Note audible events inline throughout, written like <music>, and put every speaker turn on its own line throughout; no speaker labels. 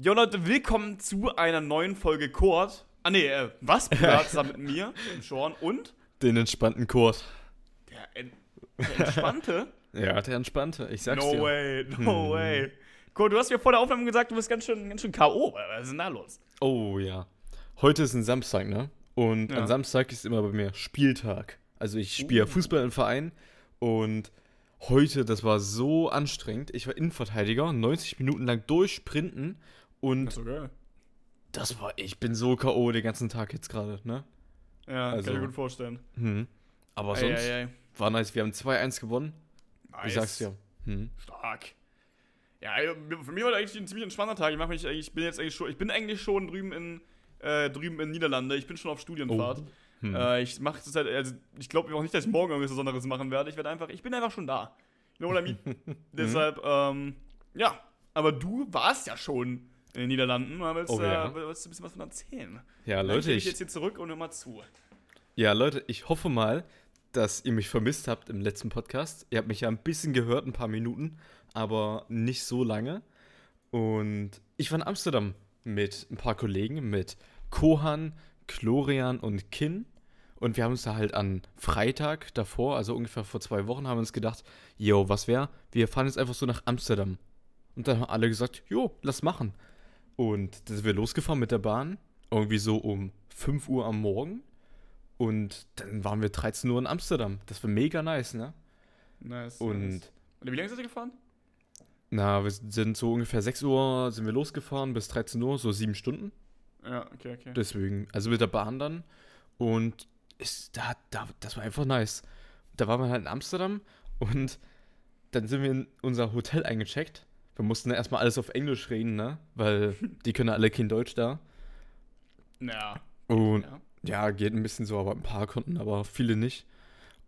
Jo Leute, willkommen zu einer neuen Folge Kurt. Ah ne, äh, was? Bruder, zusammen mit mir, <laughs> dem Sean und
Den entspannten Kurt.
der, en der Entspannte. <laughs>
Ja, der entspannte, ich sag's
no
dir.
way, no
Hm.
way. Kurt, du hast mir vor der Aufnahme gesagt, du bist ganz schön, ganz schön K.O. Was ist denn da los?
Oh ja. Heute ist ein Samstag, ne? Und
Ja.
an Samstag ist immer bei mir Spieltag. Also ich spiele
Uh.
Fußball im Verein und heute, das war so anstrengend. Ich war Innenverteidiger, 90 Minuten lang durchsprinten und
so
das war, ich bin so K.O. den ganzen Tag jetzt gerade, ne?
Ja,
Also-
kann ich mir gut vorstellen.
Hm. Aber
Ei,
sonst
ei, ei.
war nice. Wir haben 2-1 gewonnen.
Nice.
Ich sag's dir. Hm.
Stark. Ja, ey, für mich war das eigentlich ein ziemlich entspannter Tag. Ich, mach mich, ich bin jetzt eigentlich schon, ich bin eigentlich schon drüben in, äh, drüben in Niederlande. Ich bin schon auf Studienfahrt.
Hm.
Äh, ich mache zurzeit, also ich glaube auch nicht, dass ich morgen irgendwas Besonderes machen werde. Ich werde einfach, ich bin einfach schon da. You know what I mean? Deshalb, ähm, ja. Aber du warst ja schon in den Niederlanden. Da willst,
Oh, ja.
äh, willst du ein bisschen was von erzählen?
ja, Leute,
ich jetzt hier zurück und mal zu.
Ja, Leute, ich hoffe mal, dass ihr mich vermisst habt im letzten Podcast. Ihr habt mich ja ein bisschen gehört, ein paar Minuten, aber nicht so lange. Und ich war in Amsterdam mit ein paar Kollegen, mit Kohan, Chlorian und Kin. Und wir haben uns da halt an Freitag davor, also ungefähr vor zwei Wochen, haben uns gedacht, yo, was wär? Wir fahren jetzt einfach so nach Amsterdam. Und dann haben alle gesagt, jo, lass machen. Und da sind wir losgefahren mit der Bahn, irgendwie so um 5 Uhr am Morgen. Und dann waren wir 13 Uhr in Amsterdam. Das war mega nice, ne?
Nice.
Und
nice. Und wie lange seid ihr gefahren?
na, wir sind so ungefähr 6 Uhr sind wir losgefahren bis 13 Uhr, so sieben Stunden.
Ja, okay, okay.
Deswegen, also mit der Bahn dann. Und ist, da, da, das war einfach nice. Da waren wir halt in Amsterdam und dann sind wir in unser Hotel eingecheckt. Wir mussten erstmal alles auf Englisch reden, ne? Weil <laughs> die können alle kein Deutsch da.
Ja.
Und
ja.
Ja, geht ein bisschen so, aber ein paar konnten, aber viele nicht.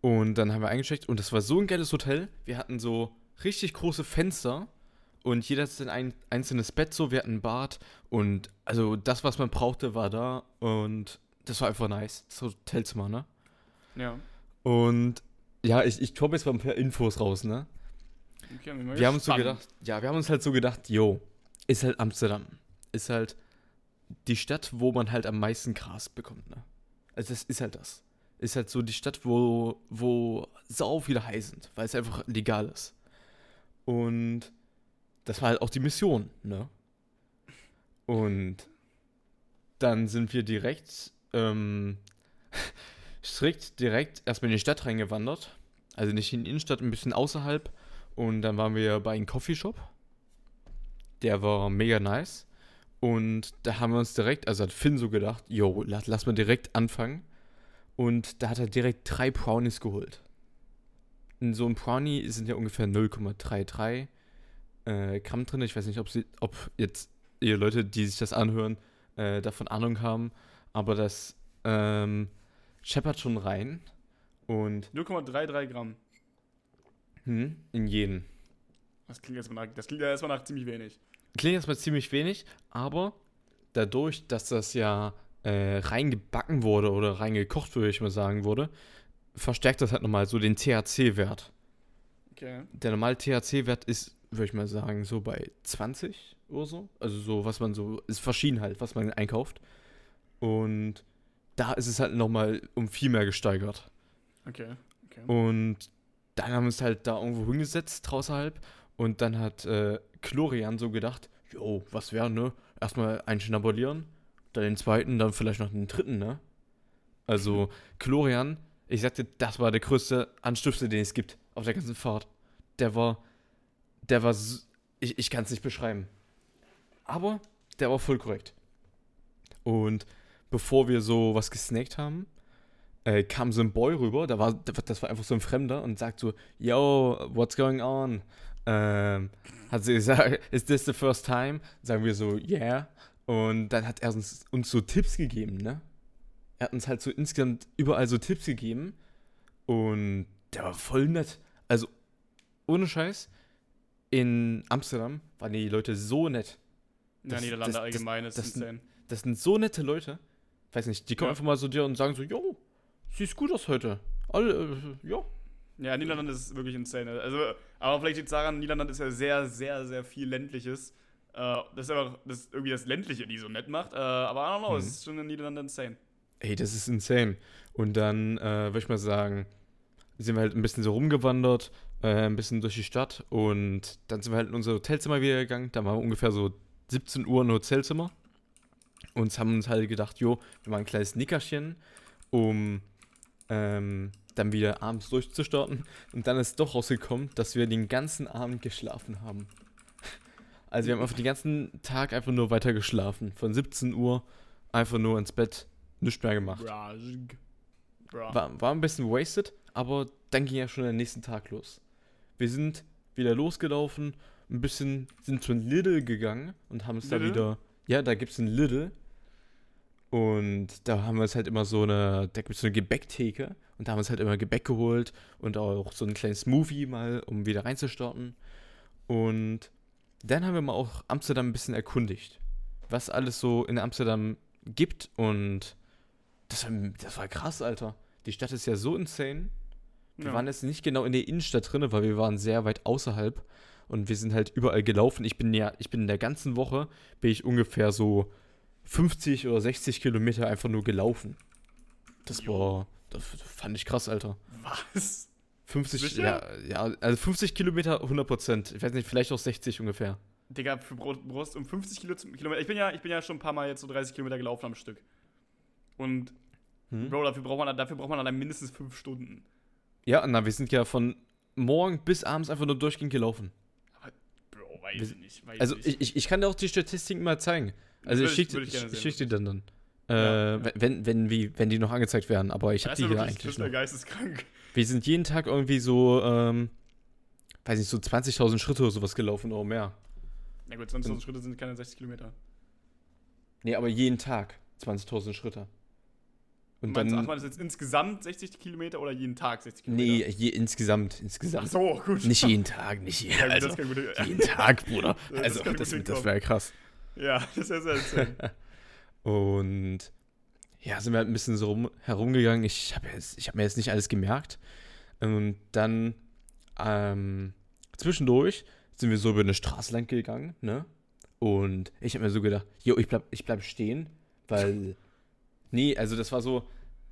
Und dann haben wir eingecheckt und das war so ein geiles Hotel. Wir hatten so richtig große Fenster und jeder hatte ein einzelnes Bett so. Wir hatten ein Bad und also das, was man brauchte, war da und das war einfach nice. Das Hotelzimmer, ne?
Ja.
Und ja, ich, ich komme jetzt mal ein paar Infos raus, ne?
Okay,
Wir haben uns so
gespannt.
gedacht, ja, wir haben uns halt so gedacht, yo, ist halt Amsterdam. Ist halt die Stadt, wo man halt am meisten Gras bekommt, ne? Also das ist halt das. Ist halt so die Stadt, wo, wo sau viele Hai sind, weil es einfach legal ist. Und das war halt auch die Mission, ne? Und dann sind wir direkt, ähm, <laughs> strikt direkt erstmal in die Stadt reingewandert. Also nicht in die Innenstadt, ein bisschen außerhalb. Und dann waren wir bei einem Coffeeshop. Der war mega nice. Und da haben wir uns direkt, also hat Finn so gedacht, yo, lass, lass mal direkt anfangen. Und da hat er direkt drei Brownies geholt. In so einem Brownie sind ja ungefähr 0,33 äh, Gramm drin. Ich weiß nicht, ob, sie, ob jetzt ihr Leute, die sich das anhören, äh, davon Ahnung haben. Aber das ähm, scheppert schon rein. Und
0,33 Gramm.
Hm, in jeden.
Das klingt erstmal nach, das klingt ja erstmal nach ziemlich wenig.
Klingt erstmal ziemlich wenig, aber dadurch, dass das ja äh, reingebacken wurde oder reingekocht, würde ich mal sagen, wurde, verstärkt das halt nochmal so den THC-Wert.
Okay.
Der normale THC-Wert ist, würde ich mal sagen, so bei 20 oder so. Also so, was man so, ist verschieden halt, was man einkauft. Und da ist es halt nochmal um viel mehr gesteigert.
Okay. okay.
Und dann haben wir uns halt da irgendwo hingesetzt, draußerhalb. Und dann hat äh, Chlorian so gedacht, jo, was wäre, ne? Erstmal einen schnabulieren, dann den zweiten, dann vielleicht noch den dritten, ne? Also, Chlorian, ich sagte, das war der größte Anstifter, den es gibt auf der ganzen Fahrt. Der war, der war, ich, ich kann es nicht beschreiben. Aber der war voll korrekt. Und bevor wir so was gesnackt haben, äh, kam so ein Boy rüber, da war, das war einfach so ein Fremder und sagt so, yo, what's going on? Ähm, hat sie gesagt, <laughs> is this the first time? Sagen wir so, yeah. Und dann hat er uns, uns so Tipps gegeben, ne? Er hat uns halt so insgesamt überall so Tipps gegeben und der war voll nett. Also, ohne Scheiß, in Amsterdam waren die Leute so nett.
ja,
das-
Niederlande
das-
allgemein ist
das-
insane.
Das sind so nette Leute. Weiß nicht, die kommen
Ja.
einfach mal so dir und sagen so, yo, siehst gut aus heute. Alle, äh, ja.
Ja, Niederlande ist wirklich insane. Also, aber vielleicht liegt es daran, Niederlande ist ja sehr, sehr, sehr viel ländliches. Äh, das ist einfach das ist irgendwie das Ländliche, die so nett macht. Äh, aber I don't know,
Mhm.
es ist schon in den Niederlanden insane.
Ey, das ist insane. Und dann, äh, würde ich mal sagen, sind wir halt ein bisschen so rumgewandert, äh, ein bisschen durch die Stadt und dann sind wir halt in unser Hotelzimmer wieder gegangen. Da waren wir ungefähr so 17 Uhr im Hotelzimmer und haben uns halt gedacht, jo, wir machen ein kleines Nickerchen, um ähm, dann wieder abends durchzustarten. Und dann ist doch rausgekommen, dass wir den ganzen Abend geschlafen haben. Also wir haben einfach den ganzen Tag einfach nur weiter geschlafen. Von 17 Uhr einfach nur ins Bett, nichts mehr gemacht. War, war ein bisschen wasted, aber dann ging ja schon der nächsten Tag los. Wir sind wieder losgelaufen, ein bisschen, sind zum Lidl gegangen und haben es da wieder. Ja, da gibt es ein Lidl. Und da haben wir uns halt immer so eine, da gibt es so eine Gebäcktheke und da haben wir uns halt immer Gebäck geholt und auch so ein kleines Smoothie mal, um wieder reinzustarten. Und dann haben wir mal auch Amsterdam ein bisschen erkundigt, was alles so in Amsterdam gibt und das war, das war krass, Alter. Die Stadt ist ja so insane. Wir
Ja.
waren jetzt nicht genau in der Innenstadt drin, weil wir waren sehr weit außerhalb und wir sind halt überall gelaufen. Ich bin ja, ich bin in der ganzen Woche, bin ich ungefähr so 50 oder 60 Kilometer einfach nur gelaufen. Das
Jo.
war, das fand ich krass, Alter.
Was?
50,
Sicher?
ja, ja, also 50 Kilometer 100 Prozent. Ich weiß nicht, vielleicht auch 60 ungefähr.
Digga, für Brust um 50 Kilo Kilometer. Ich bin, ja, ich bin ja schon ein paar Mal jetzt so 30 Kilometer gelaufen am Stück. Und,
Hm?
Bro, dafür braucht man, dafür braucht man allein mindestens 5 Stunden.
Ja, na, wir sind ja von morgen bis abends einfach nur durchgehend gelaufen.
Bro, weiß ich nicht. Weiß
Also
nicht.
ich, ich, ich kann dir auch die Statistiken mal zeigen. Also ich schicke schick dir dann dann. Äh,
Ja.
Wenn, wenn, wie, wenn die noch angezeigt werden, aber ich habe
das
die hier eigentlich
das
noch.
geisteskrank.
Wir sind jeden Tag irgendwie so, ähm, weiß nicht, so 20.000 Schritte oder sowas gelaufen oder mehr.
Na gut, 20.000 Schritte sind keine 60 Kilometer.
Nee, aber jeden Tag 20.000 Schritte. Und
Meinst, ach,
dann,
meinst du jetzt insgesamt 60 Kilometer oder jeden Tag 60 Kilometer?
nee, je, insgesamt,
Ach
insgesamt.
so, gut.
Nicht jeden Tag, nicht jeden,
Ja,
also,
das
jeden Tag, Bruder. <laughs>
Das
Also, das, das
hinkommen.
wäre krass.
Ja, <laughs> das ist ja sehr insane.
Und ja, sind wir halt ein bisschen so rum, herumgegangen. Ich habe hab mir jetzt nicht alles gemerkt. Und dann ähm, zwischendurch sind wir so über eine Straße lang gegangen, ne? Und ich habe mir so gedacht, jo, ich bleib, ich bleib stehen, weil. <laughs> nee, also das war so.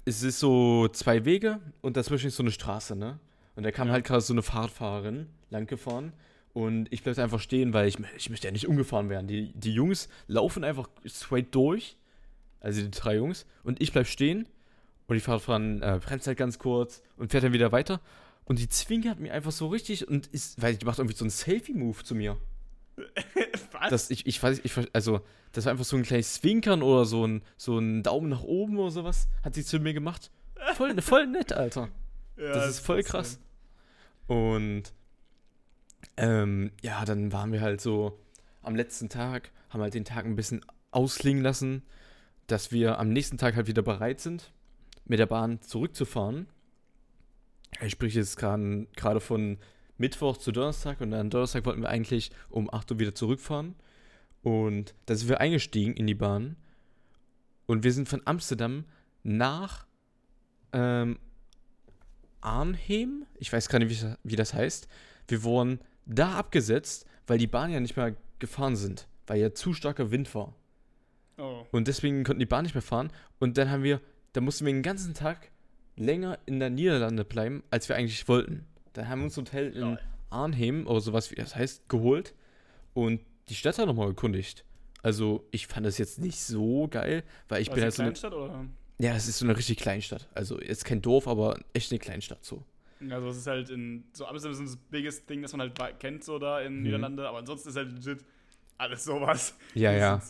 Es ist so zwei Wege und dazwischen ist so eine Straße, ne? Und da kam halt gerade so eine Fahrradfahrerin lang gefahren. Und ich bleib einfach stehen, weil ich, ich möchte ja nicht umgefahren werden. Die, die Jungs laufen einfach straight durch. Also die drei Jungs. Und ich bleib stehen. Und die Fahrradfahrerin äh, bremst halt ganz kurz und fährt dann wieder weiter. Und die zwinkert mir einfach so richtig und ist, weil die macht irgendwie so einen Selfie-Move zu mir. <laughs>
Was?
Das, ich, ich weiß, ich, also, das war einfach so ein kleines Zwinkern oder so ein, so ein Daumen nach oben oder sowas, hat sie zu mir gemacht. Voll, voll nett, Alter. <laughs>
Ja,
Das ist voll krass. Und ähm, ja, dann waren wir halt so am letzten Tag, haben halt den Tag ein bisschen ausklingen lassen, dass wir am nächsten Tag halt wieder bereit sind, mit der Bahn zurückzufahren. Ich spreche jetzt gerade von Mittwoch zu Donnerstag und dann Donnerstag wollten wir eigentlich um 8 Uhr wieder zurückfahren. Und da sind wir eingestiegen in die Bahn und wir sind von Amsterdam nach ähm, Arnhem, ich weiß gar nicht, wie, wie das heißt. Wir wurden da abgesetzt, weil die Bahn ja nicht mehr gefahren sind, weil ja zu starker Wind war.
Oh.
Und deswegen konnten die Bahn nicht mehr fahren. Und dann haben wir, da mussten wir den ganzen Tag länger in der Niederlande bleiben, als wir eigentlich wollten. Dann haben wir uns ein Hotel in
Lol.
Arnhem oder sowas, wie das heißt, geholt und die Stadt dann nochmal erkundigt. Also ich fand das jetzt nicht so geil, weil ich
War
bin halt so eine,
Kleinstadt oder?
ja, es ist so eine richtig Kleinstadt. Also jetzt kein Dorf, aber echt eine Kleinstadt so.
Also es ist halt in so Amsterdam ist das biggest Ding, das man halt kennt so da in
Mhm.
Niederlande, aber ansonsten ist halt legit alles sowas.
Ja, ja.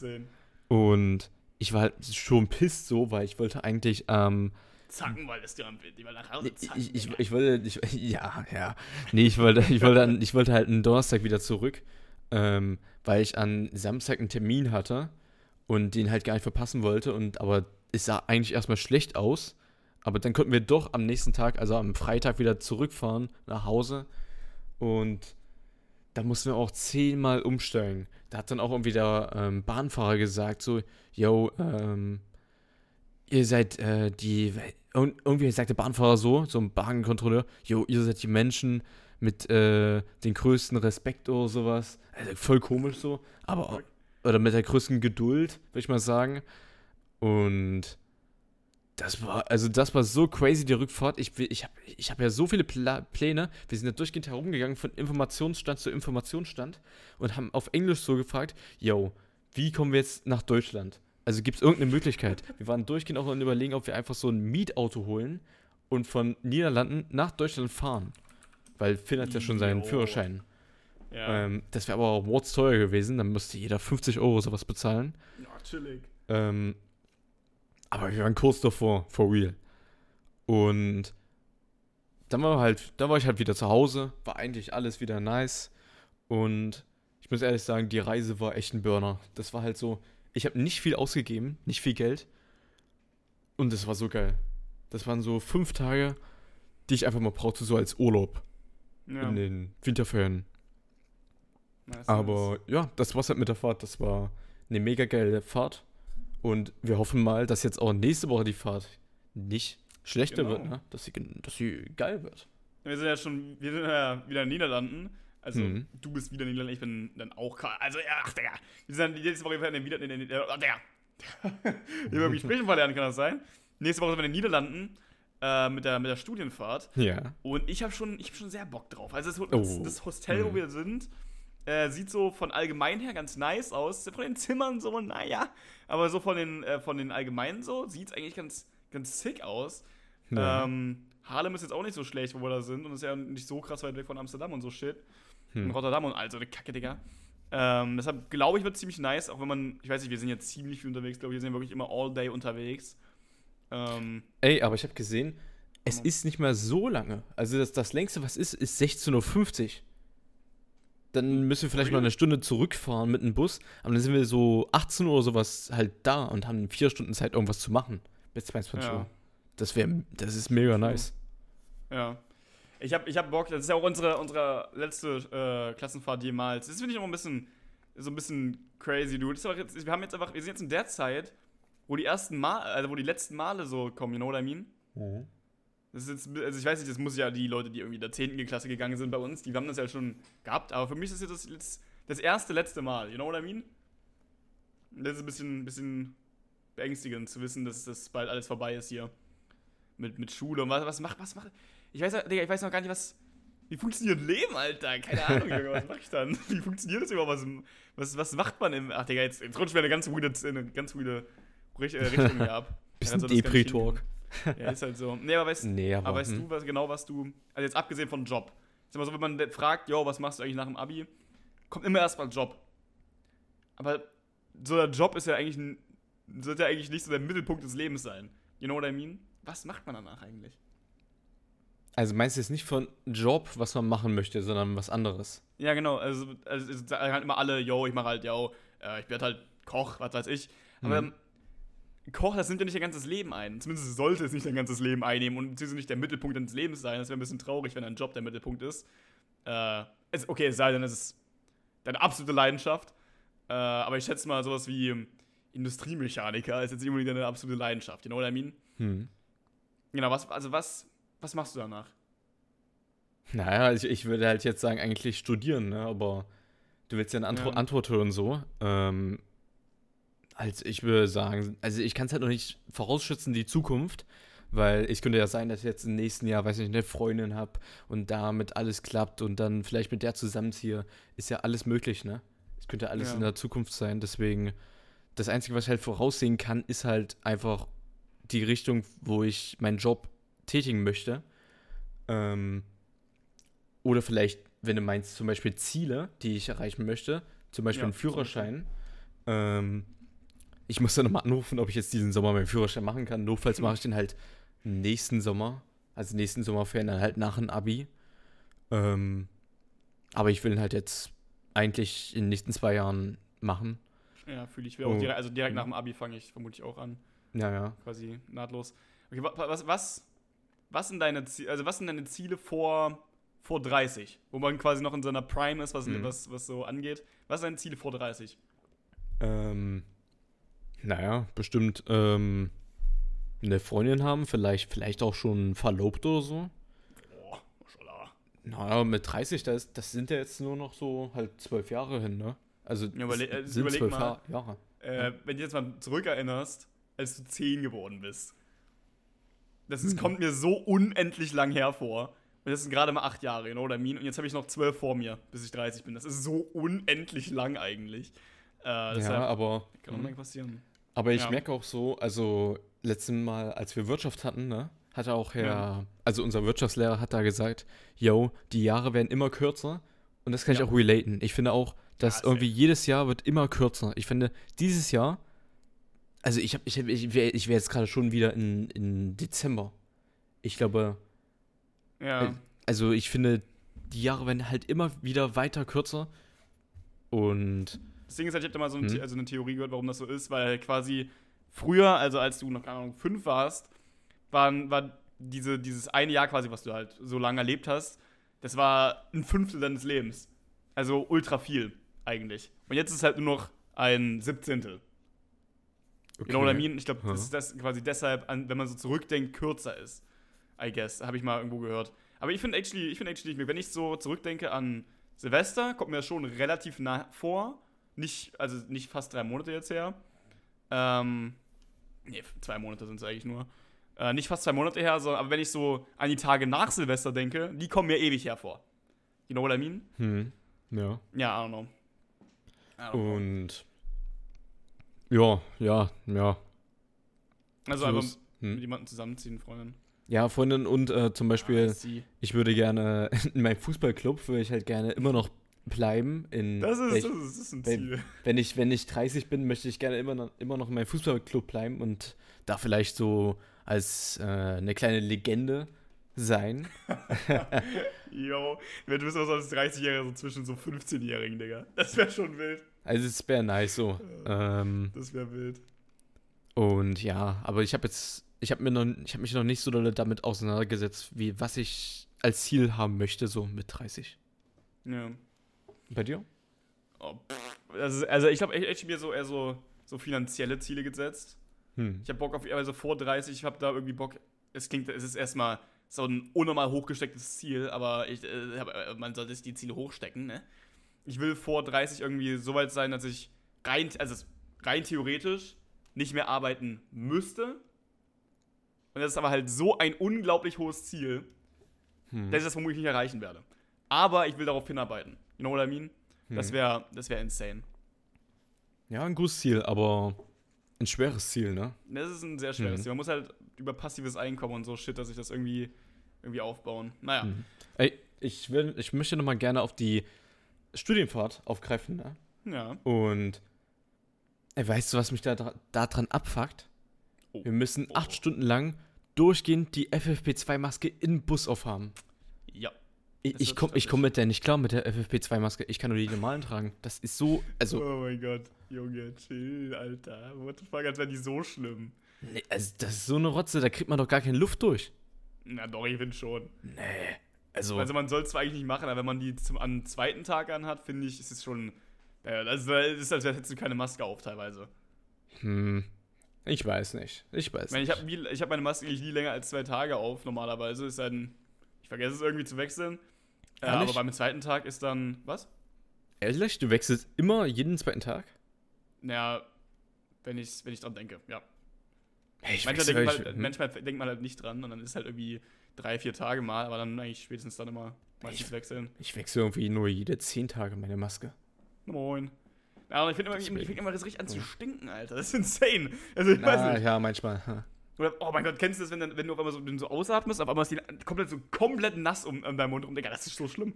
Und ich war halt schon pisst so, weil ich wollte eigentlich, ähm,
Zacken, weil es dir am die war nach Hause zacken.
ich, ich, ich wollte, ich, <laughs> ja, ja, nee, ich wollte, ich wollte, ich wollte halt einen Donnerstag wieder zurück, ähm, weil ich an Samstag einen Termin hatte und den halt gar nicht verpassen wollte und, aber es sah eigentlich erstmal schlecht aus, aber dann konnten wir doch am nächsten Tag, also am Freitag wieder zurückfahren nach Hause und da mussten wir auch zehnmal umsteigen. Da hat dann auch irgendwie der ähm, Bahnfahrer gesagt, so, yo, ähm, ihr seid äh, die, und irgendwie sagt der Bahnfahrer so, so ein Bahnkontrolleur, yo, ihr seid die Menschen mit äh, den größten Respekt oder sowas. Also voll komisch so, aber oder mit der größten Geduld, würde ich mal sagen. Und das war, also das war so crazy, die Rückfahrt. Ich, ich habe ich hab ja so viele Pla Pläne. Wir sind ja durchgehend herumgegangen von Informationsstand zu Informationsstand und haben auf Englisch so gefragt, yo, wie kommen wir jetzt nach Deutschland? Also gibt es irgendeine Möglichkeit? Wir waren durchgehend auch und überlegen, ob wir einfach so ein Mietauto holen und von Niederlanden nach Deutschland fahren. Weil Finn hat ja schon seinen
Jo.
Führerschein.
Ja.
Ähm, das wäre aber auch mordsteuer gewesen. Dann müsste jeder 50 Euro sowas bezahlen.
ja, chillig.
Ähm, aber wir waren kurz davor, for real. Und dann war halt, da war ich halt wieder zu Hause, war eigentlich alles wieder nice. Und ich muss ehrlich sagen, die Reise war echt ein Burner. Das war halt so, ich habe nicht viel ausgegeben, nicht viel Geld. Und das war so geil. Das waren so fünf Tage, die ich einfach mal brauchte, so als Urlaub
Ja.
in den Winterferien.
nice,
Aber ja, das war's halt mit der Fahrt. Das war eine mega geile Fahrt. Und wir hoffen mal, dass jetzt auch nächste Woche die Fahrt nicht schlechter
Genau.
wird, ne? Dass sie, dass sie geil wird.
Wir sind ja schon, wir sind ja wieder in den Niederlanden. Also,
Mhm.
du bist wieder in den Niederlanden, ich bin dann auch. Also, ja, ach, Digga. Wir sind dann nächste Woche wieder in den Niederlanden. Oh, Digga. <laughs> ich habe irgendwie <laughs> sprechen verlernen, kann das sein? Nächste Woche sind wir in den Niederlanden äh, mit, der, mit der Studienfahrt.
Ja.
Und ich habe schon, ich hab schon sehr Bock drauf. Also, das,
Oh.
das, das Hostel, wo
Mhm.
wir sind, äh, sieht so von allgemein her ganz nice aus. Von den Zimmern so, naja. Aber so von den, äh, von den allgemeinen so, sieht es eigentlich ganz, ganz sick aus.
ja.
Ähm, Harlem ist jetzt auch nicht so schlecht, wo wir da sind. Und ist ja nicht so krass weit weg von Amsterdam und so shit. Und
Hm.
Rotterdam und all so eine Kacke, Digga. Ähm, deshalb glaube ich, wird ziemlich nice, auch wenn man, ich weiß nicht, wir sind jetzt ziemlich viel unterwegs, glaube ich, wir sind wirklich immer all day unterwegs. Ähm,
Ey, aber ich habe gesehen, es
Mhm.
ist nicht mehr so lange. Also das, das längste, was ist, ist 16.50 Uhr. Dann müssen wir vielleicht mal eine Stunde zurückfahren mit dem Bus. Aber dann sind wir so 18 Uhr oder sowas halt da und haben vier Stunden Zeit, irgendwas zu machen. Bis 22
Ja.
Uhr. Das wäre, das ist mega nice.
ja. Ich habe ich hab Bock, das ist ja auch unsere, unsere letzte äh, Klassenfahrt jemals. Das finde ich auch ein bisschen, so ein bisschen crazy, dude. Jetzt, wir haben jetzt einfach, wir sind jetzt in der Zeit, wo die ersten Mal, also wo die letzten Male so kommen, you know what I mean? Ist jetzt, also ich weiß nicht, das muss ja die Leute, die irgendwie in der 10. Klasse gegangen sind bei uns, die haben das ja schon gehabt, aber für mich ist das jetzt das, das erste, letzte Mal, you know what I mean? Das ist ein bisschen, bisschen beängstigend zu wissen, dass das bald alles vorbei ist hier. Mit, mit Schule und was, was macht, was macht. Ich weiß, Digga, ich weiß noch gar nicht, was. Wie funktioniert Leben, Alter? Keine Ahnung, Junge, was mach ich dann? <laughs> Wie funktioniert das überhaupt? Was, was, was macht man im. Ach, Digga, jetzt, jetzt rutschen wir eine ganz weirde, eine ganz weirde äh, Richtung hier ab. <laughs>
Bisschen Depri-Talk. <laughs>
Ja, ist halt so. Nee, aber weißt,
Nee, aber.
aber weißt
hm.
du was, genau, was du. Also jetzt abgesehen von Job. Ist immer so, wenn man fragt, yo, was machst du eigentlich nach dem Abi? Kommt immer erstmal Job. Aber so der Job ist ja eigentlich ein, sollte ja eigentlich nicht so der Mittelpunkt des Lebens sein. You know what I mean? Was macht man danach eigentlich?
Also meinst du jetzt nicht von Job, was man machen möchte, sondern was anderes?
Ja, genau. Also, also es sagen halt immer alle, yo, ich mache halt, yo, äh, ich werde halt Koch, was weiß ich. Aber
Mhm.
Koch, das nimmt ja nicht dein ganzes Leben ein. Zumindest sollte es nicht dein ganzes Leben einnehmen und beziehungsweise nicht der Mittelpunkt deines Lebens sein. Das wäre ein bisschen traurig, wenn dein Job der Mittelpunkt ist. Äh, es, okay, es sei denn, es ist deine absolute Leidenschaft. Äh, aber ich schätze mal, sowas wie Industriemechaniker ist jetzt nicht unbedingt deine absolute Leidenschaft. You know what I mean?
Hm.
Genau, was, also was, was machst du danach?
Naja, ich, ich würde halt jetzt sagen, eigentlich studieren, ne? aber du willst ja eine Antro
Ja.
Antwort hören so. Ähm, also ich würde sagen, also ich kann es halt noch nicht vorausschätzen, die Zukunft, weil es könnte ja sein, dass ich jetzt im nächsten Jahr, weiß nicht, eine Freundin habe und damit alles klappt und dann vielleicht mit der zusammenziehe. Ist ja alles möglich, ne? Es könnte alles
Ja.
in der Zukunft sein, deswegen das Einzige, was ich halt voraussehen kann, ist halt einfach die Richtung, wo ich meinen Job tätigen möchte. Ähm, oder vielleicht, wenn du meinst, zum Beispiel Ziele, die ich erreichen möchte, zum Beispiel
Ja,
einen Führerschein. Ähm, ich muss dann nochmal anrufen, ob ich jetzt diesen Sommer meinen Führerschein machen kann. Notfalls mache ich den halt nächsten Sommer. Also nächsten Sommerferien dann halt nach dem Abi. Ähm, aber ich will ihn halt jetzt eigentlich in den nächsten zwei Jahren machen.
Ja, fühle ich. Will auch direkt, also direkt nach dem Abi fange ich vermutlich auch an.
Ja, ja.
quasi nahtlos. Okay, wa- wa- was, was, was sind deine Ziele, also was sind deine Ziele vor, vor 30? Wo man quasi noch in seiner Prime ist, was,
Mhm.
was, was so angeht. Was sind deine Ziele vor 30?
Ähm, naja, bestimmt ähm, eine Freundin haben, vielleicht, vielleicht auch schon verlobt oder so.
Boah, Maschallah.
Na, mit 30, das, das sind ja jetzt nur noch so halt zwölf Jahre hin, ne? Also
Ja, überle-
sind
überleg
zwölf
mal.
Jahr- Jahre.
Äh, wenn du jetzt mal zurückerinnerst, als du 10 geworden bist. Das ist, kommt mir so unendlich lang hervor. Und das sind gerade mal 8 Jahre, you know what I mean? Und jetzt habe ich noch 12 vor mir, bis ich 30 bin. Das ist so unendlich lang eigentlich. Äh,
Ja, aber,
kann noch mal passieren.
aber ich
Ja.
merke auch so, also letztes Mal, als wir Wirtschaft hatten, ne, hat auch Herr,
Ja.
also unser Wirtschaftslehrer hat da gesagt, yo, die Jahre werden immer kürzer und das kann
Ja.
ich auch relaten. Ich finde auch, dass
Ja,
irgendwie jedes Jahr wird immer kürzer. Ich finde, dieses Jahr, also ich habe, ich, hab, ich wäre ich wär jetzt gerade schon wieder in, in Dezember. Ich glaube,
Ja.
Also ich finde, die Jahre werden halt immer wieder weiter kürzer. Und
Das Ding ist halt, ich habe da mal so eine,
Mhm.
Also eine Theorie gehört, warum das so ist, weil quasi früher, also als du noch, keine Ahnung, fünf warst, waren, war diese, dieses eine Jahr quasi, was du halt so lange erlebt hast, das war ein Fünftel deines Lebens. Also ultra viel, eigentlich. Und jetzt ist es halt nur noch ein Siebzehntel. What I mean? Ich glaube, das ist das quasi deshalb, wenn man so zurückdenkt, kürzer ist. I guess. Habe ich mal irgendwo gehört. Aber ich finde actually, ich finde actually, wenn ich so zurückdenke an Silvester, kommt mir das schon relativ nah vor. Nicht, also nicht fast drei Monate jetzt her. Ähm, nee, zwei Monate sind es eigentlich nur. Äh, nicht fast zwei Monate her, sondern, aber wenn ich so an die Tage nach Silvester denke, die kommen mir ewig hervor. You know what I mean?
Hm. Ja.
Ja, I don't know. I don't know.
Und ja, ja, ja.
Also einfach
Schluss.
mit
Hm.
jemandem zusammenziehen, Freundin.
Ja, Freundin und äh, zum
Ah,
Beispiel,
sie.
ich würde gerne <laughs> in meinem Fußballclub würde ich halt gerne immer noch bleiben. In
Das ist,
welch-
das ist, ein. Ziel.
wenn ich wenn ich 30 bin, möchte ich gerne immer noch, immer noch in meinem Fußballclub bleiben und da vielleicht so als äh, eine kleine Legende sein.
Wenn du bist auch als 30-Jähriger so zwischen so 15-Jährigen, Digga. Das wäre schon wild.
Also es wäre nice so. Ähm,
Das wäre wild.
Und ja, aber ich habe jetzt, ich habe mir noch, ich habe mich noch nicht so damit auseinandergesetzt, wie was ich als Ziel haben möchte, so mit 30.
Ja.
Bei dir?
Oh, also, also ich habe echt, echt mir so eher so, so finanzielle Ziele gesetzt.
Hm.
Ich habe Bock auf, also vor 30, ich habe da irgendwie Bock. Es klingt, es ist erstmal so ein unnormal hochgestecktes Ziel, aber ich, äh, äh, man sollte sich die Ziele hochstecken, ne? Ich will vor 30 irgendwie so weit sein, dass ich rein, also rein theoretisch nicht mehr arbeiten müsste. Und das ist aber halt so ein unglaublich hohes Ziel,
Hm.
dass ich das vermutlich nicht erreichen werde. Aber ich will darauf hinarbeiten. You know what I mean? Das
Hm.
wäre das wär insane.
Ja, ein gutes Ziel, aber ein schweres Ziel, ne?
Das ist ein sehr schweres
Mhm.
Ziel. Man muss halt über passives Einkommen und so Shit, dass sich das irgendwie, irgendwie aufbauen. Naja.
Hm. Ey, ich will, ich möchte noch mal gerne auf die Studienfahrt aufgreifen, ne?
Ja.
Und ey, weißt du, was mich da dra- daran abfuckt?
Oh.
Wir müssen
Oh.
acht Stunden lang durchgehend die FFP2-Maske im Bus aufhaben. Ich, ich komme komm mit der nicht klar mit der FFP2-Maske. Ich kann nur die normalen tragen. Das ist so, also,
oh mein Gott. Junge, chill, Alter. What the fuck, als wäre die so schlimm.
nee, also das ist so eine Rotze, da kriegt man doch gar keine Luft durch.
Na doch, ich finde schon.
Nee. Also,
Also man soll es zwar eigentlich nicht machen, aber wenn man die zum am zweiten Tag anhat, finde ich, ist es schon. Ja, also es ist, als hättest du keine Maske auf teilweise.
hm, ich weiß nicht. Ich weiß
Ich
nicht.
habe ich hab meine Maske eigentlich nie länger als zwei Tage auf, normalerweise. Ist dann. Ich vergesse es irgendwie zu wechseln. Äh, aber beim zweiten Tag ist dann. Was?
Ehrlich, du wechselst immer jeden zweiten Tag?
Naja, wenn ich, wenn ich dran denke, ja.
Hey, ich
manchmal, denkt man,
ich,
halt,
hm.
manchmal denkt man halt nicht dran und dann ist halt irgendwie drei, vier Tage mal, aber dann eigentlich spätestens dann immer meistens wechseln.
ich wechsle irgendwie nur jede zehn Tage meine Maske.
Moin. Ja, und ich finde immer, ich find immer das richtig an zu stinken, Alter. Das ist insane. Also, ich weiß
Ah,
nicht.
ja, manchmal.
Oder, oh mein Gott, kennst du das, wenn, dann, wenn du auf einmal so, so ausatmest, auf einmal ist die komplett so komplett nass um, um deinen Mund rum. Digga, das ist so schlimm.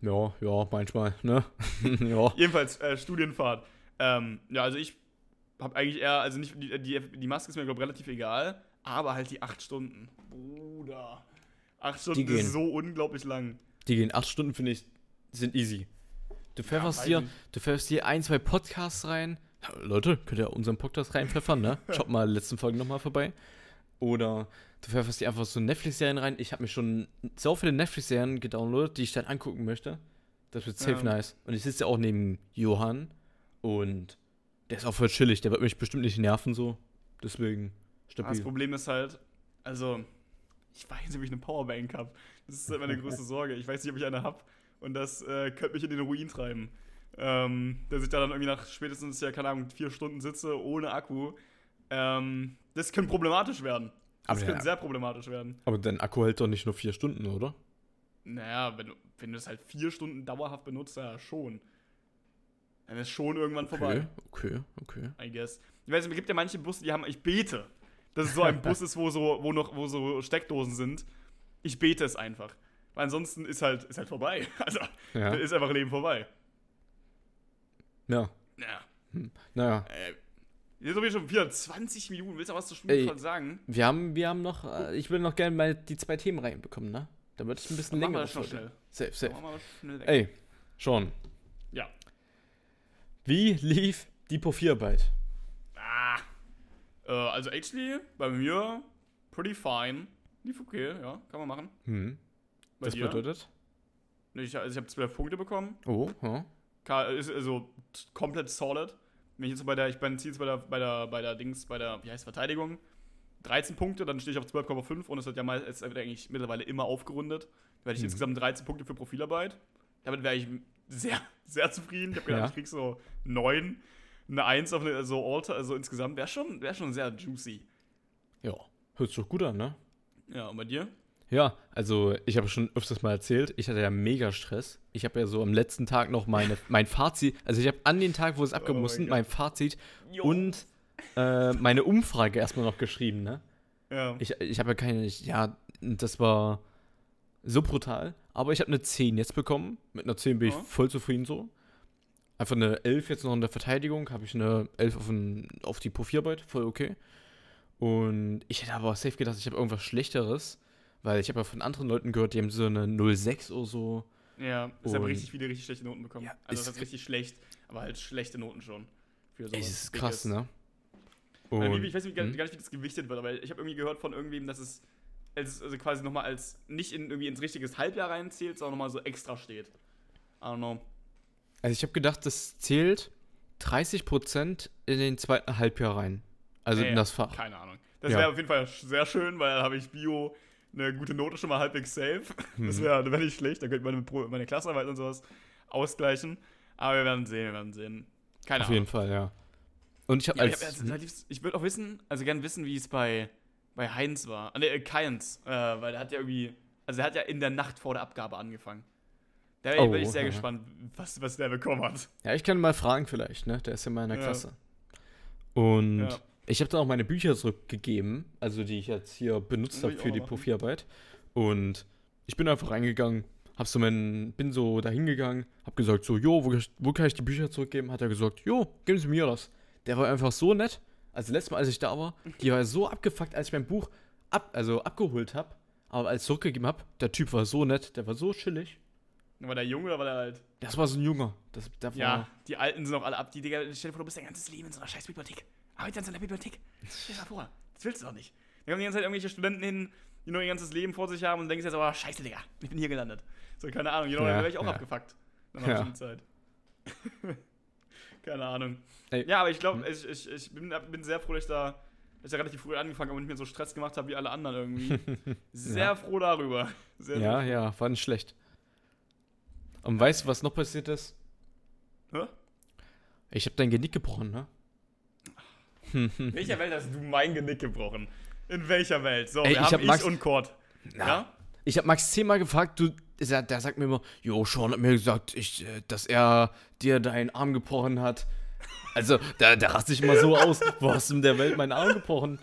Ja, ja, manchmal, ne? <laughs> ja.
Jedenfalls, äh, Studienfahrt. Ähm, ja, also ich habe eigentlich eher, also nicht, die, die, die Maske ist mir, glaube ich, relativ egal, aber halt die acht Stunden. Bruder. Acht Stunden
gehen.
ist so unglaublich lang.
Die gehen acht Stunden, finde ich, sind easy. Du pfefferst hier,
ich.
du pfefferst hier ein, zwei Podcasts rein. Leute, könnt ihr unseren Podcast reinpfeffern, ne? <laughs> Schaut mal letzten Folgen nochmal vorbei. Oder du pfefferst dir einfach so Netflix-Serien rein. Ich habe mir schon so viele Netflix-Serien gedownloadet, die ich dann angucken möchte. Das wird safe
Ja.
nice. Und ich sitze ja auch neben Johann und der ist auch voll chillig. Der wird mich bestimmt nicht nerven so. Deswegen
Das
stabil.
Problem ist halt, also, Ich weiß nicht, ob ich eine Powerbank habe. Das ist halt meine <laughs> größte Sorge. Ich weiß nicht, ob ich eine habe. Und das äh, könnte mich in den Ruin treiben. Ähm, dass ich da dann irgendwie nach spätestens, ja, keine Ahnung, vier Stunden sitze ohne Akku. Ähm, das könnte problematisch werden. Das
Aber
könnte
ja.
sehr problematisch werden.
Aber dein Akku hält doch nicht nur vier Stunden, oder?
Naja, wenn du, wenn du das halt vier Stunden dauerhaft benutzt, ja schon. Dann ist schon irgendwann vorbei.
Okay, okay, okay.
I guess. Ich weiß nicht, es gibt ja manche Busse, die haben, ich bete, dass es so ein <laughs> Bus ist, wo so, wo noch, wo so Steckdosen sind. Ich bete es einfach. Weil ansonsten ist halt, ist halt vorbei. <laughs> Also,
Ja.
ist einfach Leben vorbei.
Ja.
Ja.
Naja.
Äh, jetzt sind wir schon wieder 20 Minuten. Willst du was zur voll sagen?
Wir haben, wir haben noch, äh, ich will noch gerne mal die zwei Themen reinbekommen, ne? Dann wird es ein bisschen
Machen wir
länger.
das schon schnell.
Safe, safe.
Machen wir schnell weg.
Ey, Sean,
Ja.
wie lief die Profilarbeit?
Ah. Äh, also actually, bei mir pretty fine. Lief okay, ja, kann man machen.
Hm.
Bei
Das
dir?
bedeutet?
Ich, also ich habe 12 Punkte bekommen.
Oh, ja.
Ist also komplett solid. Wenn ich jetzt bei der, ich bin jetzt bei der, bei der, bei der Dings, bei der, wie heißt Verteidigung, 13 Punkte, dann stehe ich auf 12,5 und es wird ja mal, es wird eigentlich mittlerweile immer aufgerundet. Da werde ich
Mhm.
insgesamt 13 Punkte für Profilarbeit. Damit wäre ich sehr, sehr zufrieden. Ich habe gedacht,
Ja.
ich krieg so 9, eine 1 auf eine, so Alter, also insgesamt wäre schon, wär schon sehr juicy.
Ja, hört sich doch gut an, ne?
Ja, und bei dir?
Ja, also ich habe schon öfters mal erzählt, ich hatte ja mega Stress. Ich habe ja so am letzten Tag noch meine, <laughs> mein Fazit, also ich habe an den Tag, wo es abgeben
Oh mein
mussten, mein Fazit
Jo.
und äh, meine Umfrage erstmal noch geschrieben, ne?
Ja.
Ich, ich habe ja keine, ich, ja, das war so brutal, aber ich habe eine 10 jetzt bekommen. Mit einer 10 bin ich
Ja.
voll zufrieden so. Einfach eine 11 jetzt noch in der Verteidigung, habe ich eine 11 auf, ein, auf die Profilarbeit, voll okay. Und ich hätte aber safe gedacht, ich habe irgendwas Schlechteres, weil ich habe ja von anderen Leuten gehört, die haben so eine 06 oder so.
Ja, ich habe
Und-
richtig viele richtig schlechte Noten bekommen.
Ja,
also
ist-
das ist richtig schlecht, aber halt schlechte Noten schon. Für sowas
das ist krass, ne?
Weil
Und,
ich weiß nicht, gar,
hm?
gar nicht, wie das gewichtet wird, aber ich habe irgendwie gehört von irgendwem, dass es als, also quasi nochmal als nicht in, irgendwie ins richtiges Halbjahr reinzählt, sondern nochmal so extra steht. I don't know.
Also ich habe gedacht, das zählt 30% in den zweiten Halbjahr rein. Also
Nee,
in das Fach.
Keine Ahnung. Das
Ja.
wäre auf jeden Fall sehr schön, weil dann habe ich Bio eine gute Note schon mal halbwegs safe. <laughs> Das
Mhm.
wäre wär nicht schlecht, da könnte meine, Pro- meine Klassenarbeit und sowas ausgleichen. Aber wir werden sehen, wir werden sehen. Keine
Auf
Ahnung.
jeden Fall, ja. Und ich habe
Ja, ich
als.
hab, also, relativ- ich würde auch wissen, also gern wissen, wie es bei, bei Heinz war. Ah, ne, äh, Keynes, äh, weil der hat ja irgendwie, also er hat ja in der Nacht vor der Abgabe angefangen. Da bin
Oh,
ich sehr
ja.
gespannt, was, was der bekommen hat.
ja, ich kann mal fragen vielleicht, ne? Der ist ja mal in der
Ja.
Klasse. Und. Ich habe dann auch meine Bücher zurückgegeben, also die ich jetzt hier benutzt habe für die
machen.
Profilarbeit. Und ich bin einfach reingegangen, hab so mein, bin so dahin gegangen, hab gesagt so, jo, wo, kann ich- wo kann ich die Bücher zurückgeben? Hat er gesagt, jo, geben Sie mir das. Der war einfach so nett. Also letztes Mal, als ich da war, die war so abgefuckt, als ich mein Buch ab, also abgeholt habe, aber als ich zurückgegeben habe, der Typ war so nett, der war so chillig.
War der jung oder war der alt?
Das war so ein Junger. Das,
Ja, die Alten sind auch alle ab. Die Digga, stell dir vor, du bist dein ganzes Leben in so einer scheiß Bibliothek. Arbeitest in einer Bibliothek. Stell dir mal vor, das willst du doch nicht. Da kommen die ganze Zeit irgendwelche Studenten hin, die nur ihr ganzes Leben vor sich haben und denkst jetzt, oh, scheiße, Digga, ich bin hier gelandet. So, keine Ahnung, genau,
Ja,
wäre ich auch
ja.
abgefuckt. Nach einer
Ja.
Zeit. <laughs> keine Ahnung.
Ey.
Ja, aber ich glaube,
Hm.
ich, ich, ich bin, bin sehr froh, dass ich da dass ich da relativ früh angefangen habe und nicht mehr so Stress gemacht habe wie alle anderen irgendwie. <laughs> Sehr
Ja.
froh darüber. Sehr,
Ja, ja, war nicht schlecht. Und weißt du, was noch passiert ist?
Hä?
Ich habe dein Genick gebrochen, ne?
In welcher Welt hast du mein Genick gebrochen? In welcher Welt? So,
Ey,
wir
ich
haben
hab
ich
Max-
und Kurt.
Na,
Ja?
Ich habe Max zehnmal gefragt, du, der, der sagt mir immer, jo, Sean hat mir gesagt, ich, äh, dass er dir deinen Arm gebrochen hat. Also, da, da raste ich immer so aus. Wo hast du in der Welt meinen Arm gebrochen?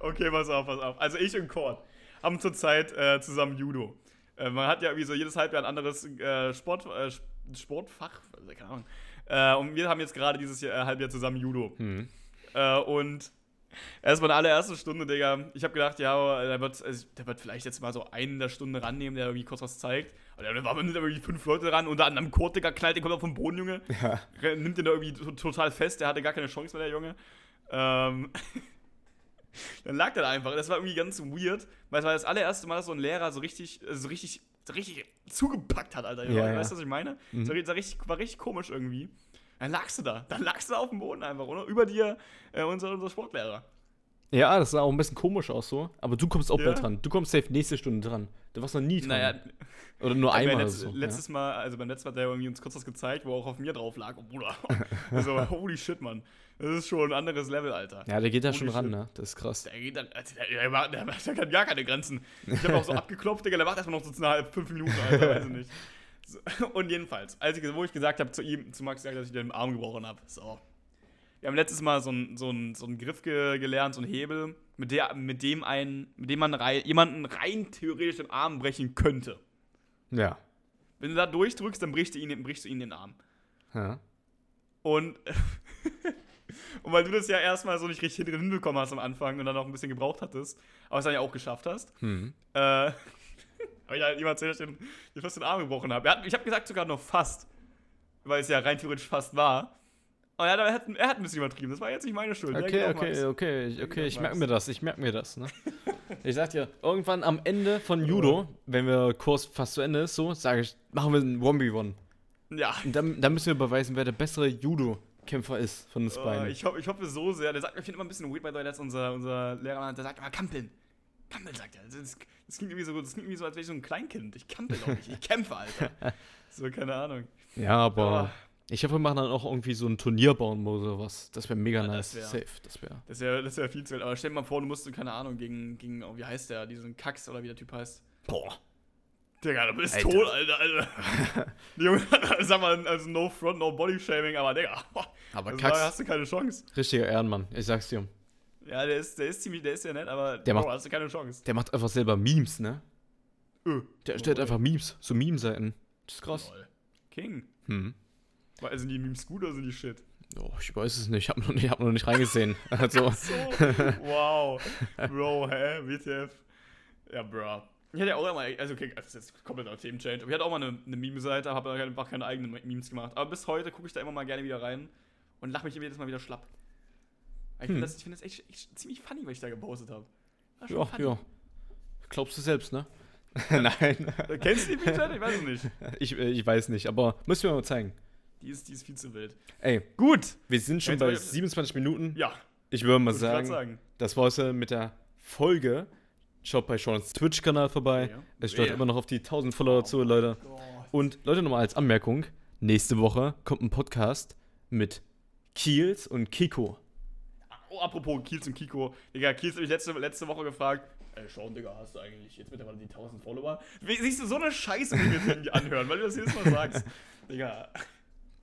Okay, pass auf, pass auf. Also ich und Kurt haben zurzeit äh, zusammen Judo. Äh, man hat ja irgendwie so jedes Halbjahr ein anderes äh, Sport, äh, Sp- Sportfach, keine Ahnung. Äh, und wir haben jetzt gerade dieses Jahr, äh, Halbjahr zusammen Judo.
Hm.
Äh, und erst meine allererste Stunde, Digga. Ich habe gedacht, ja, der wird, also, der wird vielleicht jetzt mal so einen der Stunde rannehmen, der irgendwie kurz was zeigt. Und dann waren mit irgendwie fünf Leute ran, unter anderem Kurt, Digga, knallt den kommt auf den Boden, Junge.
Ja.
Nimmt den da irgendwie to- total fest, der hatte gar keine Chance mehr, der Junge. Ähm, <laughs> dann lag der da einfach. Das war irgendwie ganz weird, weil es war das allererste Mal, dass so ein Lehrer so richtig, so richtig, so richtig zugepackt hat, Alter.
Ja,
weißt du,
ja.
was ich meine?
Mhm.
So, war, richtig, war richtig komisch irgendwie. Dann lagst du da. Dann lagst du da auf dem Boden einfach, oder? Über dir, äh, unser, unser Sportlehrer.
Ja, das sah auch ein bisschen komisch aus so. Aber du kommst auch
Ja.
bald dran. Du kommst safe nächste Stunde dran. Du warst noch nie dran.
Naja,
Oder nur
Ja,
einmal
beim
oder
letz-
so.
Letztes Mal, also beim letzten Mal hat er irgendwie uns kurz was gezeigt, wo auch auf mir drauf lag. Oh, Bruder. <laughs> Also, holy shit, Mann. Das ist schon ein anderes Level, Alter.
ja. ja, der geht da
Holy
schon ran,
shit.
ne? Das ist krass.
Der geht dann, also der, der, macht- der, macht- der kann gar keine Grenzen. Ich habe auch so <laughs> abgeklopft, Digga, der macht erstmal noch so eine halbe, fünf Minuten, Alter, weiß ich nicht. <laughs> So, und jedenfalls, als ich, wo ich gesagt habe zu ihm, zu Max gesagt, dass ich den Arm gebrochen habe. So. Wir haben letztes Mal so einen so einen- so einen Griff ge gelernt, so einen Hebel, mit, der, mit dem ein, mit dem man rei jemanden rein theoretisch den Arm brechen könnte.
Ja.
Wenn du da durchdrückst, dann brichst du ihn, brichst du ihn den Arm.
ja.
Und, <laughs> und weil du das ja erstmal so nicht richtig hinbekommen hast am Anfang und dann auch ein bisschen gebraucht hattest, aber es dann ja auch geschafft hast,
Hm.
äh, <laughs> habe ich halt jemand erzählt, dass ich den, fast den Arm gebrochen habe. Ich habe gesagt sogar noch fast, weil es ja rein theoretisch fast war. Und er hat, er, hat, er hat ein bisschen übertrieben. Das war jetzt nicht meine Schuld. Der
Okay, okay, okay, ich- okay, ich merke mir das, ich merke mir das, ne? Ich sag dir, irgendwann am Ende von Judo, wenn wir Kurs fast zu Ende ist, so, sage ich, machen wir einen 1v1.
Ja.
Und dann, dann müssen wir beweisen, wer der bessere Judo-Kämpfer ist von uns
Äh,
beiden.
ich, hoffe, ich hoffe so sehr. Der sagt, ich finde immer ein bisschen weird bei Leuten, dass unser, unser Lehrer, der sagt immer Kampeln. Kampeln, sagt er. Das, das, das, klingt irgendwie so, das klingt irgendwie so, als wäre ich so ein Kleinkind. Ich kampel doch nicht. Ich kämpfe, Alter. <laughs> So, keine Ahnung.
ja, aber
Aber-
ich hoffe, wir machen dann auch irgendwie so ein Turnier bauen oder sowas. Das wäre mega
Ja,
nice.
das wär-
Safe, das wäre.
Das wäre das wär viel zu wild. Aber stell dir mal vor, du musst, keine Ahnung, gegen, gegen oh, wie heißt der, diesen Kax oder wie der Typ heißt.
Boah.
Digga, du bist
Alter.
tot, Alter, Alter. <laughs> Junge, <laughs> sag mal, also no front, no body shaming, aber Digga, <laughs>
Aber
also,
Kax,
da hast du keine Chance.
richtiger Ehrenmann, ich sag's dir.
Ja, der ist, der ist ziemlich, der ist ja nett, aber
Der
Bro,
macht-
hast du keine Chance.
Der macht einfach selber Memes, ne?
Öh.
Der erstellt einfach Memes, so Meme-Seiten. Das ist krass.
King.
Hm.
Weil- Sind die Memes gut oder sind die shit?
Oh, ich weiß es nicht, ich habe noch, nicht- ich hab noch nicht reingesehen. <laughs> Also,
So, wow. Bro, hä? WTF? Ja, bro. Ich hatte ja auch immer, also okay, das ist jetzt komplett auch Themenchange, aber ich hatte auch mal eine, eine Meme-Seite, habe einfach keine eigenen Memes gemacht. Aber bis heute gucke ich da immer mal gerne wieder rein und lache mich jedes Mal wieder schlapp. Ich
Hm.
finde das, ich find das echt, echt ziemlich funny, was ich da gepostet habe.
Ja,
funny.
ja. Glaubst du selbst, ne? <laughs> Nein,
Kennst du die Meme-Seite? Ich weiß es nicht. <laughs>
ich, äh, ich weiß nicht, aber müssen wir mal zeigen.
Die ist, die ist viel zu wild.
Ey,
Gut.
wir sind schon
Jetzt
bei
wollte-
27 Minuten.
Ja,
Ich würde mal sagen,
sagen.
das war's ja mit der Folge. Schaut bei Sean's Twitch-Kanal vorbei.
Ja.
Es steht
Ja.
immer noch auf die 1000 Follower zu, Leute.
Gott.
Und Leute, nochmal als Anmerkung: Nächste Woche kommt ein Podcast mit Kiels und Kiko.
Oh, apropos Kiels und Kiko. Digga, Kiels hat mich letzte, letzte Woche gefragt. Ey, Sean, Digga, hast du eigentlich jetzt mittlerweile die 1000 Follower? Wie, siehst du so eine Scheiße, die wir irgendwie <laughs> anhören, weil du das jedes Mal sagst. <laughs> Digga.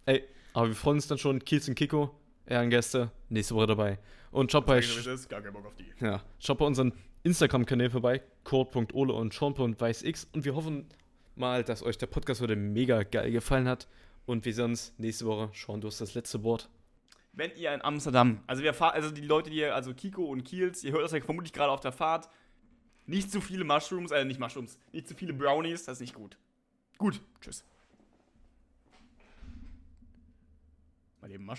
Ey, aber wir freuen uns dann schon. Kiels und Kiko, Ehrengäste, nächste Woche dabei. Und schaut bei, ja, schaut bei unseren Instagram-Kanälen vorbei. Kurt.ole und Sean.weißx. Und wir hoffen mal, dass euch der Podcast heute mega geil gefallen hat. Und wir sehen uns nächste Woche. Sean, du hast das letzte Wort.
Wenn ihr in Amsterdam, also wir fahren, also die Leute, die ihr, also Kiko und Kiels, ihr hört das ja vermutlich gerade auf der Fahrt. Nicht zu viele Mushrooms, äh, nicht Mushrooms, nicht zu viele Brownies, das ist nicht gut. Gut, tschüss. Weil eben